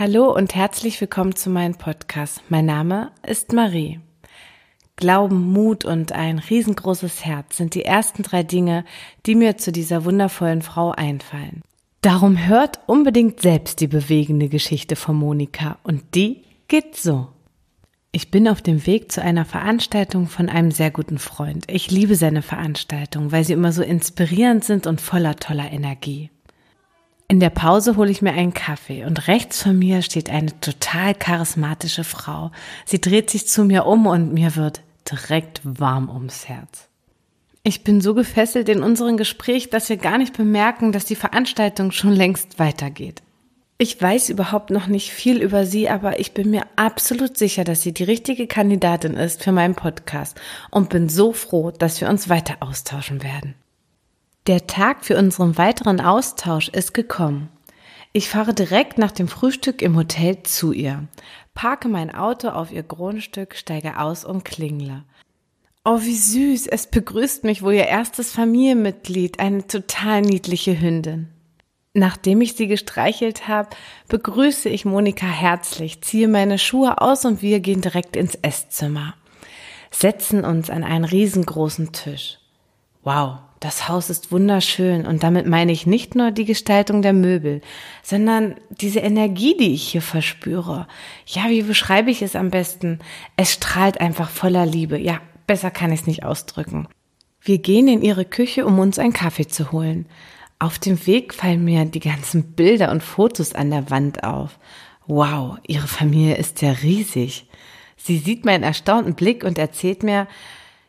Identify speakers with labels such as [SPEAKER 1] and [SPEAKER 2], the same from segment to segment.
[SPEAKER 1] Hallo und herzlich willkommen zu meinem Podcast. Mein Name ist Marie. Glauben, Mut und ein riesengroßes Herz sind die ersten drei Dinge, die mir zu dieser wundervollen Frau einfallen. Darum hört unbedingt selbst die bewegende Geschichte von Monika und die geht so. Ich bin auf dem Weg zu einer Veranstaltung von einem sehr guten Freund. Ich liebe seine Veranstaltungen, weil sie immer so inspirierend sind und voller toller Energie. In der Pause hole ich mir einen Kaffee und rechts von mir steht eine total charismatische Frau. Sie dreht sich zu mir um und mir wird direkt warm ums Herz. Ich bin so gefesselt in unserem Gespräch, dass wir gar nicht bemerken, dass die Veranstaltung schon längst weitergeht. Ich weiß überhaupt noch nicht viel über sie, aber ich bin mir absolut sicher, dass sie die richtige Kandidatin ist für meinen Podcast und bin so froh, dass wir uns weiter austauschen werden. Der Tag für unseren weiteren Austausch ist gekommen. Ich fahre direkt nach dem Frühstück im Hotel zu ihr, parke mein Auto auf ihr Grundstück, steige aus und klingle. Oh, wie süß, es begrüßt mich wohl ihr erstes Familienmitglied, eine total niedliche Hündin. Nachdem ich sie gestreichelt habe, begrüße ich Monika herzlich, ziehe meine Schuhe aus und wir gehen direkt ins Esszimmer, setzen uns an einen riesengroßen Tisch. Wow, das Haus ist wunderschön und damit meine ich nicht nur die Gestaltung der Möbel, sondern diese Energie, die ich hier verspüre. Ja, wie beschreibe ich es am besten? Es strahlt einfach voller Liebe. Ja, besser kann ich es nicht ausdrücken. Wir gehen in ihre Küche, um uns einen Kaffee zu holen. Auf dem Weg fallen mir die ganzen Bilder und Fotos an der Wand auf. Wow, ihre Familie ist ja riesig. Sie sieht meinen erstaunten Blick und erzählt mir,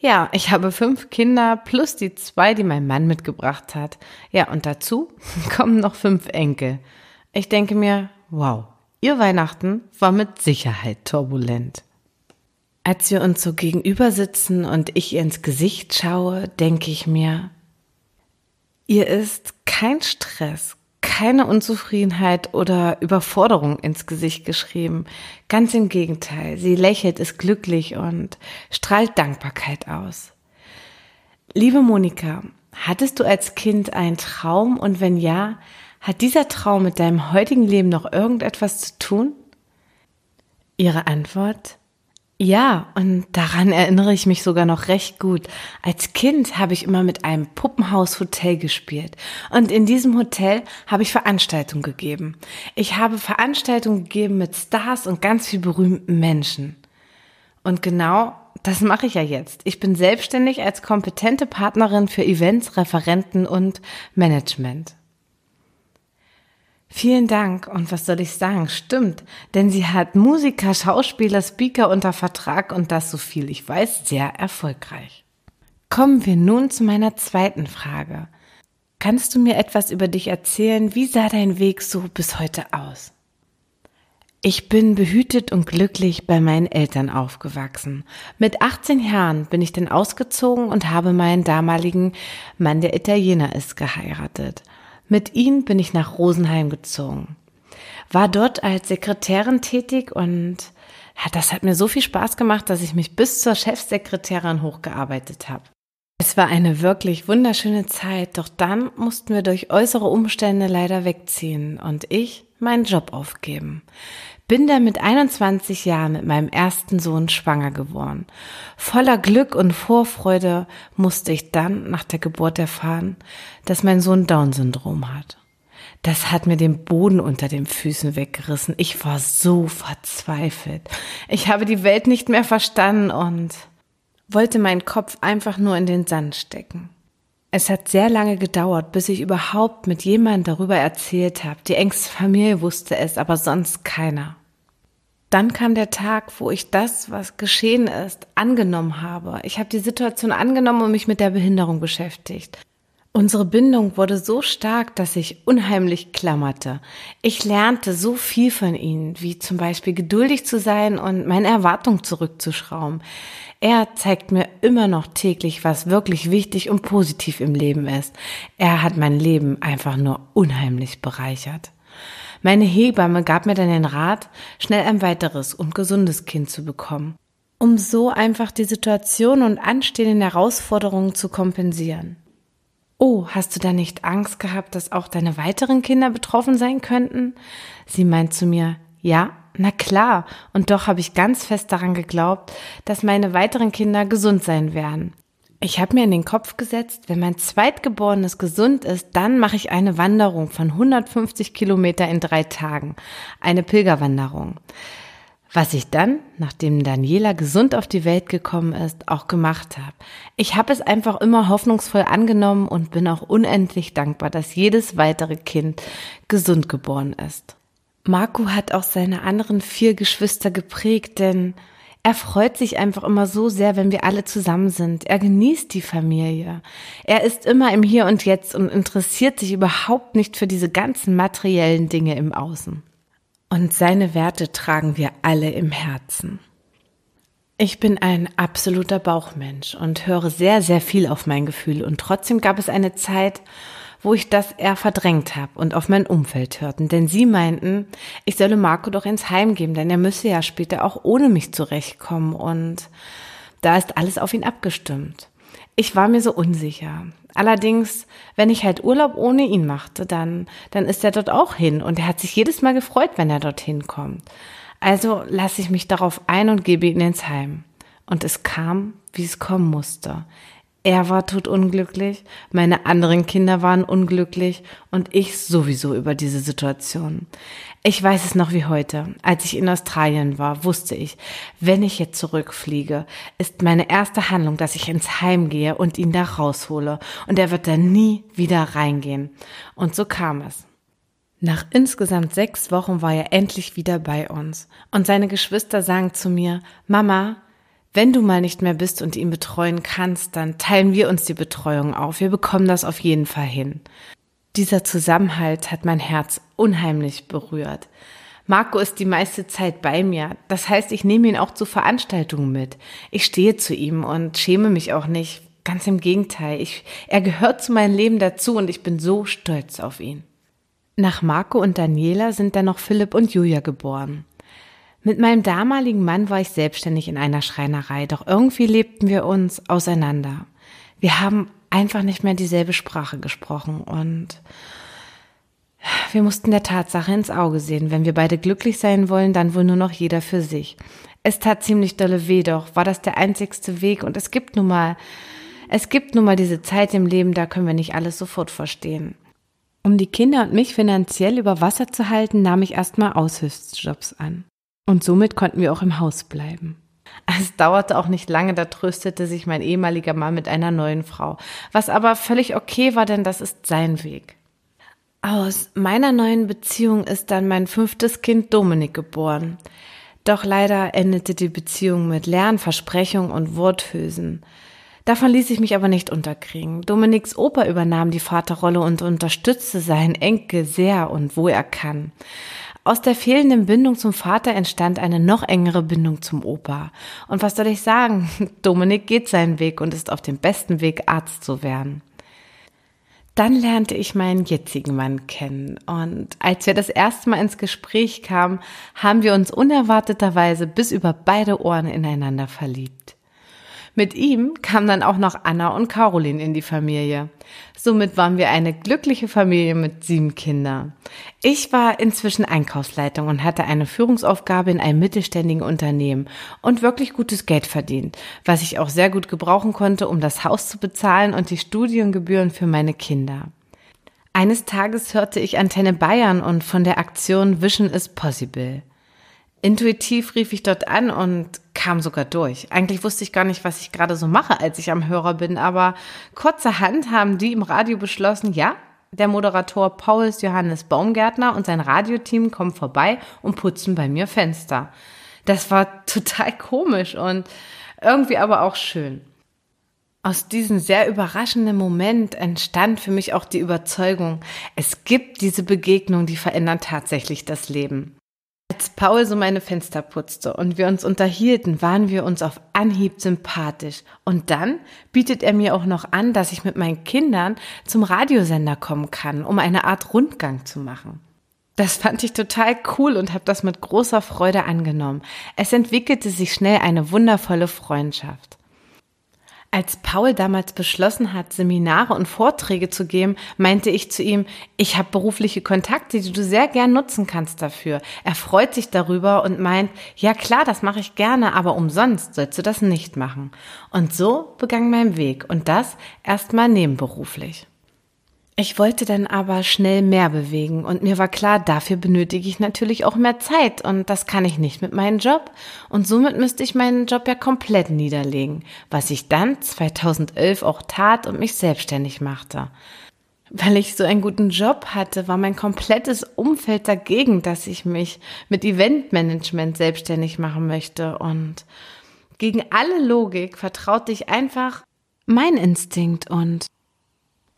[SPEAKER 1] ja, ich habe fünf Kinder plus die zwei, die mein Mann mitgebracht hat. Ja, und dazu kommen noch fünf Enkel. Ich denke mir, wow, ihr Weihnachten war mit Sicherheit turbulent. Als wir uns so gegenüber sitzen und ich ihr ins Gesicht schaue, denke ich mir, ihr ist kein Stress, keine Unzufriedenheit oder Überforderung ins Gesicht geschrieben. Ganz im Gegenteil, sie lächelt, ist glücklich und strahlt Dankbarkeit aus. Liebe Monika, hattest du als Kind einen Traum und wenn ja, hat dieser Traum mit deinem heutigen Leben noch irgendetwas zu tun? Ihre Antwort? Ja, und daran erinnere ich mich sogar noch recht gut. Als Kind habe ich immer mit einem Puppenhaus-Hotel gespielt. Und in diesem Hotel habe ich Veranstaltungen gegeben. Ich habe Veranstaltungen gegeben mit Stars und ganz viel berühmten Menschen. Und genau das mache ich ja jetzt. Ich bin selbstständig als kompetente Partnerin für Events, Referenten und Management. Vielen Dank. Und was soll ich sagen? Stimmt. Denn sie hat Musiker, Schauspieler, Speaker unter Vertrag und das so viel ich weiß, sehr erfolgreich. Kommen wir nun zu meiner zweiten Frage. Kannst du mir etwas über dich erzählen? Wie sah dein Weg so bis heute aus? Ich bin behütet und glücklich bei meinen Eltern aufgewachsen. Mit 18 Jahren bin ich dann ausgezogen und habe meinen damaligen Mann, der Italiener ist, geheiratet. Mit ihm bin ich nach Rosenheim gezogen. War dort als Sekretärin tätig und das hat mir so viel Spaß gemacht, dass ich mich bis zur Chefsekretärin hochgearbeitet habe. Es war eine wirklich wunderschöne Zeit, doch dann mussten wir durch äußere Umstände leider wegziehen und ich meinen Job aufgeben. Bin dann mit 21 Jahren mit meinem ersten Sohn schwanger geworden. Voller Glück und Vorfreude musste ich dann nach der Geburt erfahren, dass mein Sohn Down-Syndrom hat. Das hat mir den Boden unter den Füßen weggerissen. Ich war so verzweifelt. Ich habe die Welt nicht mehr verstanden und wollte meinen Kopf einfach nur in den Sand stecken. Es hat sehr lange gedauert, bis ich überhaupt mit jemandem darüber erzählt habe. Die engste Familie wusste es, aber sonst keiner. Dann kam der Tag, wo ich das, was geschehen ist, angenommen habe. Ich habe die Situation angenommen und mich mit der Behinderung beschäftigt. Unsere Bindung wurde so stark, dass ich unheimlich klammerte. Ich lernte so viel von ihnen, wie zum Beispiel geduldig zu sein und meine Erwartungen zurückzuschrauben. Er zeigt mir immer noch täglich, was wirklich wichtig und positiv im Leben ist. Er hat mein Leben einfach nur unheimlich bereichert. Meine Hebamme gab mir dann den Rat, schnell ein weiteres und gesundes Kind zu bekommen, um so einfach die Situation und anstehenden Herausforderungen zu kompensieren. Oh, hast du da nicht Angst gehabt, dass auch deine weiteren Kinder betroffen sein könnten? Sie meint zu mir, Ja, na klar. Und doch habe ich ganz fest daran geglaubt, dass meine weiteren Kinder gesund sein werden. Ich habe mir in den Kopf gesetzt, wenn mein Zweitgeborenes gesund ist, dann mache ich eine Wanderung von 150 Kilometer in drei Tagen. Eine Pilgerwanderung. Was ich dann, nachdem Daniela gesund auf die Welt gekommen ist, auch gemacht habe. Ich habe es einfach immer hoffnungsvoll angenommen und bin auch unendlich dankbar, dass jedes weitere Kind gesund geboren ist. Marco hat auch seine anderen vier Geschwister geprägt, denn er freut sich einfach immer so sehr, wenn wir alle zusammen sind. Er genießt die Familie. Er ist immer im Hier und Jetzt und interessiert sich überhaupt nicht für diese ganzen materiellen Dinge im Außen. Und seine Werte tragen wir alle im Herzen. Ich bin ein absoluter Bauchmensch und höre sehr, sehr viel auf mein Gefühl. Und trotzdem gab es eine Zeit, wo ich das eher verdrängt habe und auf mein Umfeld hörten. Denn sie meinten, ich solle Marco doch ins Heim geben, denn er müsse ja später auch ohne mich zurechtkommen. Und da ist alles auf ihn abgestimmt. Ich war mir so unsicher. Allerdings, wenn ich halt Urlaub ohne ihn machte, dann, dann ist er dort auch hin und er hat sich jedes Mal gefreut, wenn er dorthin kommt. Also lasse ich mich darauf ein und gebe ihn ins Heim. Und es kam, wie es kommen musste. Er war totunglücklich, meine anderen Kinder waren unglücklich und ich sowieso über diese Situation. Ich weiß es noch wie heute. Als ich in Australien war, wusste ich, wenn ich jetzt zurückfliege, ist meine erste Handlung, dass ich ins Heim gehe und ihn da raushole und er wird da nie wieder reingehen. Und so kam es. Nach insgesamt sechs Wochen war er endlich wieder bei uns und seine Geschwister sagen zu mir, Mama, wenn du mal nicht mehr bist und ihn betreuen kannst, dann teilen wir uns die Betreuung auf. Wir bekommen das auf jeden Fall hin. Dieser Zusammenhalt hat mein Herz unheimlich berührt. Marco ist die meiste Zeit bei mir. Das heißt, ich nehme ihn auch zu Veranstaltungen mit. Ich stehe zu ihm und schäme mich auch nicht. Ganz im Gegenteil. Ich, er gehört zu meinem Leben dazu und ich bin so stolz auf ihn. Nach Marco und Daniela sind dann noch Philipp und Julia geboren. Mit meinem damaligen Mann war ich selbstständig in einer Schreinerei, doch irgendwie lebten wir uns auseinander. Wir haben einfach nicht mehr dieselbe Sprache gesprochen und wir mussten der Tatsache ins Auge sehen. Wenn wir beide glücklich sein wollen, dann wohl nur noch jeder für sich. Es tat ziemlich dolle weh, doch war das der einzigste Weg und es gibt nun mal, es gibt nun mal diese Zeit im Leben, da können wir nicht alles sofort verstehen. Um die Kinder und mich finanziell über Wasser zu halten, nahm ich erstmal Aushilfsjobs an. Und somit konnten wir auch im Haus bleiben. Es dauerte auch nicht lange, da tröstete sich mein ehemaliger Mann mit einer neuen Frau. Was aber völlig okay war, denn das ist sein Weg. Aus meiner neuen Beziehung ist dann mein fünftes Kind Dominik geboren. Doch leider endete die Beziehung mit leeren Versprechungen und Worthülsen. Davon ließ ich mich aber nicht unterkriegen. Dominiks Opa übernahm die Vaterrolle und unterstützte seinen Enkel sehr und wo er kann. Aus der fehlenden Bindung zum Vater entstand eine noch engere Bindung zum Opa. Und was soll ich sagen? Dominik geht seinen Weg und ist auf dem besten Weg, Arzt zu werden. Dann lernte ich meinen jetzigen Mann kennen und als wir das erste Mal ins Gespräch kamen, haben wir uns unerwarteterweise bis über beide Ohren ineinander verliebt. Mit ihm kam dann auch noch Anna und Caroline in die Familie. Somit waren wir eine glückliche Familie mit sieben Kindern. Ich war inzwischen Einkaufsleitung und hatte eine Führungsaufgabe in einem mittelständigen Unternehmen und wirklich gutes Geld verdient, was ich auch sehr gut gebrauchen konnte, um das Haus zu bezahlen und die Studiengebühren für meine Kinder. Eines Tages hörte ich Antenne Bayern und von der Aktion Vision is Possible. Intuitiv rief ich dort an und kam sogar durch. Eigentlich wusste ich gar nicht, was ich gerade so mache, als ich am Hörer bin, aber kurzerhand haben die im Radio beschlossen, ja, der Moderator Paul Johannes Baumgärtner und sein Radioteam kommen vorbei und putzen bei mir Fenster. Das war total komisch und irgendwie aber auch schön. Aus diesem sehr überraschenden Moment entstand für mich auch die Überzeugung, es gibt diese Begegnung, die verändern tatsächlich das Leben. Als Paul so meine Fenster putzte und wir uns unterhielten, waren wir uns auf Anhieb sympathisch. Und dann bietet er mir auch noch an, dass ich mit meinen Kindern zum Radiosender kommen kann, um eine Art Rundgang zu machen. Das fand ich total cool und habe das mit großer Freude angenommen. Es entwickelte sich schnell eine wundervolle Freundschaft. Als Paul damals beschlossen hat, Seminare und Vorträge zu geben, meinte ich zu ihm, ich habe berufliche Kontakte, die du sehr gern nutzen kannst dafür. Er freut sich darüber und meint, ja klar, das mache ich gerne, aber umsonst sollst du das nicht machen. Und so begann mein Weg und das erstmal nebenberuflich. Ich wollte dann aber schnell mehr bewegen und mir war klar, dafür benötige ich natürlich auch mehr Zeit und das kann ich nicht mit meinem Job und somit müsste ich meinen Job ja komplett niederlegen, was ich dann 2011 auch tat und mich selbstständig machte. Weil ich so einen guten Job hatte, war mein komplettes Umfeld dagegen, dass ich mich mit Eventmanagement selbstständig machen möchte und gegen alle Logik vertraute ich einfach mein Instinkt und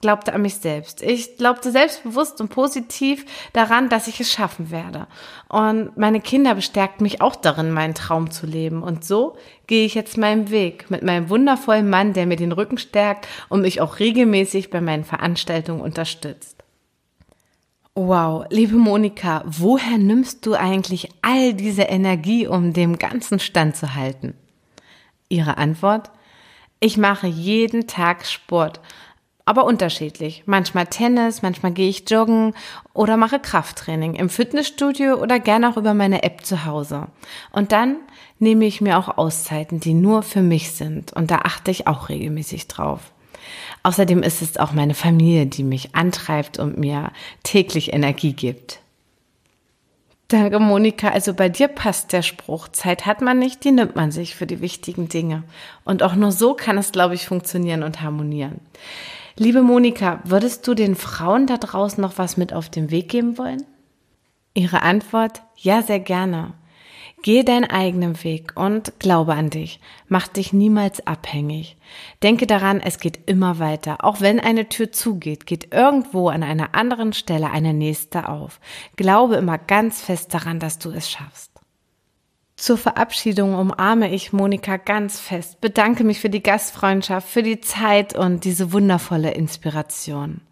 [SPEAKER 1] glaubte an mich selbst. Ich glaubte selbstbewusst und positiv daran, dass ich es schaffen werde. Und meine Kinder bestärkten mich auch darin, meinen Traum zu leben. Und so gehe ich jetzt meinen Weg mit meinem wundervollen Mann, der mir den Rücken stärkt und mich auch regelmäßig bei meinen Veranstaltungen unterstützt. Wow, liebe Monika, woher nimmst du eigentlich all diese Energie, um dem Ganzen standzuhalten? Ihre Antwort? Ich mache jeden Tag Sport aber unterschiedlich. Manchmal Tennis, manchmal gehe ich joggen oder mache Krafttraining im Fitnessstudio oder gerne auch über meine App zu Hause. Und dann nehme ich mir auch Auszeiten, die nur für mich sind und da achte ich auch regelmäßig drauf. Außerdem ist es auch meine Familie, die mich antreibt und mir täglich Energie gibt. Danke, Monika. Also bei dir passt der Spruch. Zeit hat man nicht, die nimmt man sich für die wichtigen Dinge. Und auch nur so kann es, glaube ich, funktionieren und harmonieren. Liebe Monika, würdest du den Frauen da draußen noch was mit auf den Weg geben wollen? Ihre Antwort, ja, sehr gerne. Geh deinen eigenen Weg und glaube an dich. Mach dich niemals abhängig. Denke daran, es geht immer weiter. Auch wenn eine Tür zugeht, geht irgendwo an einer anderen Stelle eine nächste auf. Glaube immer ganz fest daran, dass du es schaffst. Zur Verabschiedung umarme ich Monika ganz fest, bedanke mich für die Gastfreundschaft, für die Zeit und diese wundervolle Inspiration.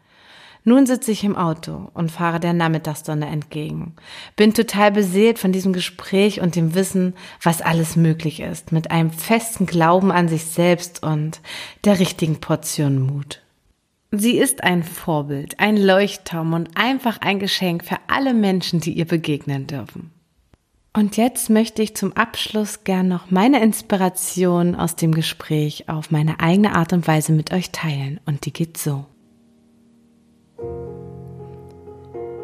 [SPEAKER 1] Nun sitze ich im Auto und fahre der Nachmittagssonne entgegen. Bin total beseelt von diesem Gespräch und dem Wissen, was alles möglich ist, mit einem festen Glauben an sich selbst und der richtigen Portion Mut. Sie ist ein Vorbild, ein Leuchtturm und einfach ein Geschenk für alle Menschen, die ihr begegnen dürfen. Und jetzt möchte ich zum Abschluss gern noch meine Inspiration aus dem Gespräch auf meine eigene Art und Weise mit euch teilen. Und die geht so.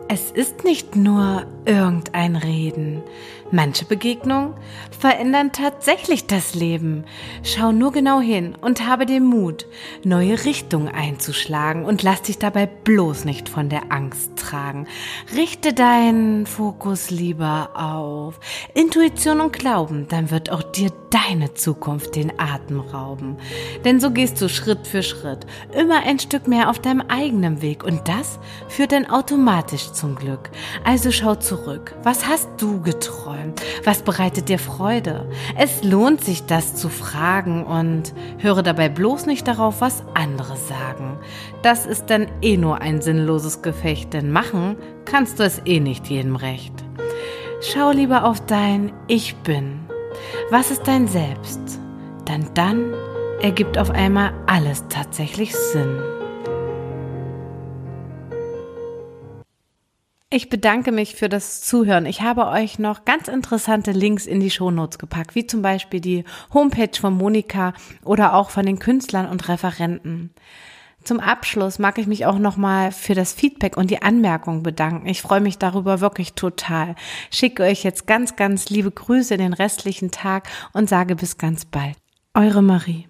[SPEAKER 1] Es ist nicht nur irgendein Reden. Manche Begegnungen verändern tatsächlich das Leben. Schau nur genau hin und habe den Mut, neue Richtungen einzuschlagen und lass dich dabei bloß nicht von der Angst tragen. Richte deinen Fokus lieber auf Intuition und Glauben, dann wird auch dir deine Zukunft den Atem rauben. Denn so gehst du Schritt für Schritt, immer ein Stück mehr auf deinem eigenen Weg und das führt dann automatisch zum Glück. Also schau zurück. Was hast du geträumt? Was bereitet dir Freude? Es lohnt sich, das zu fragen und höre dabei bloß nicht darauf, was andere sagen. Das ist dann eh nur ein sinnloses Gefecht, denn machen kannst du es eh nicht jedem recht. Schau lieber auf dein Ich bin was ist dein Selbst? Denn dann ergibt auf einmal alles tatsächlich Sinn. Ich bedanke mich für das Zuhören. Ich habe euch noch ganz interessante Links in die Shownotes gepackt, wie zum Beispiel die Homepage von Monika oder auch von den Künstlern und Referenten. Zum Abschluss mag ich mich auch nochmal für das Feedback und die Anmerkungen bedanken. Ich freue mich darüber wirklich total. Schicke euch jetzt ganz, ganz liebe Grüße in den restlichen Tag und sage bis ganz bald. Eure Marie.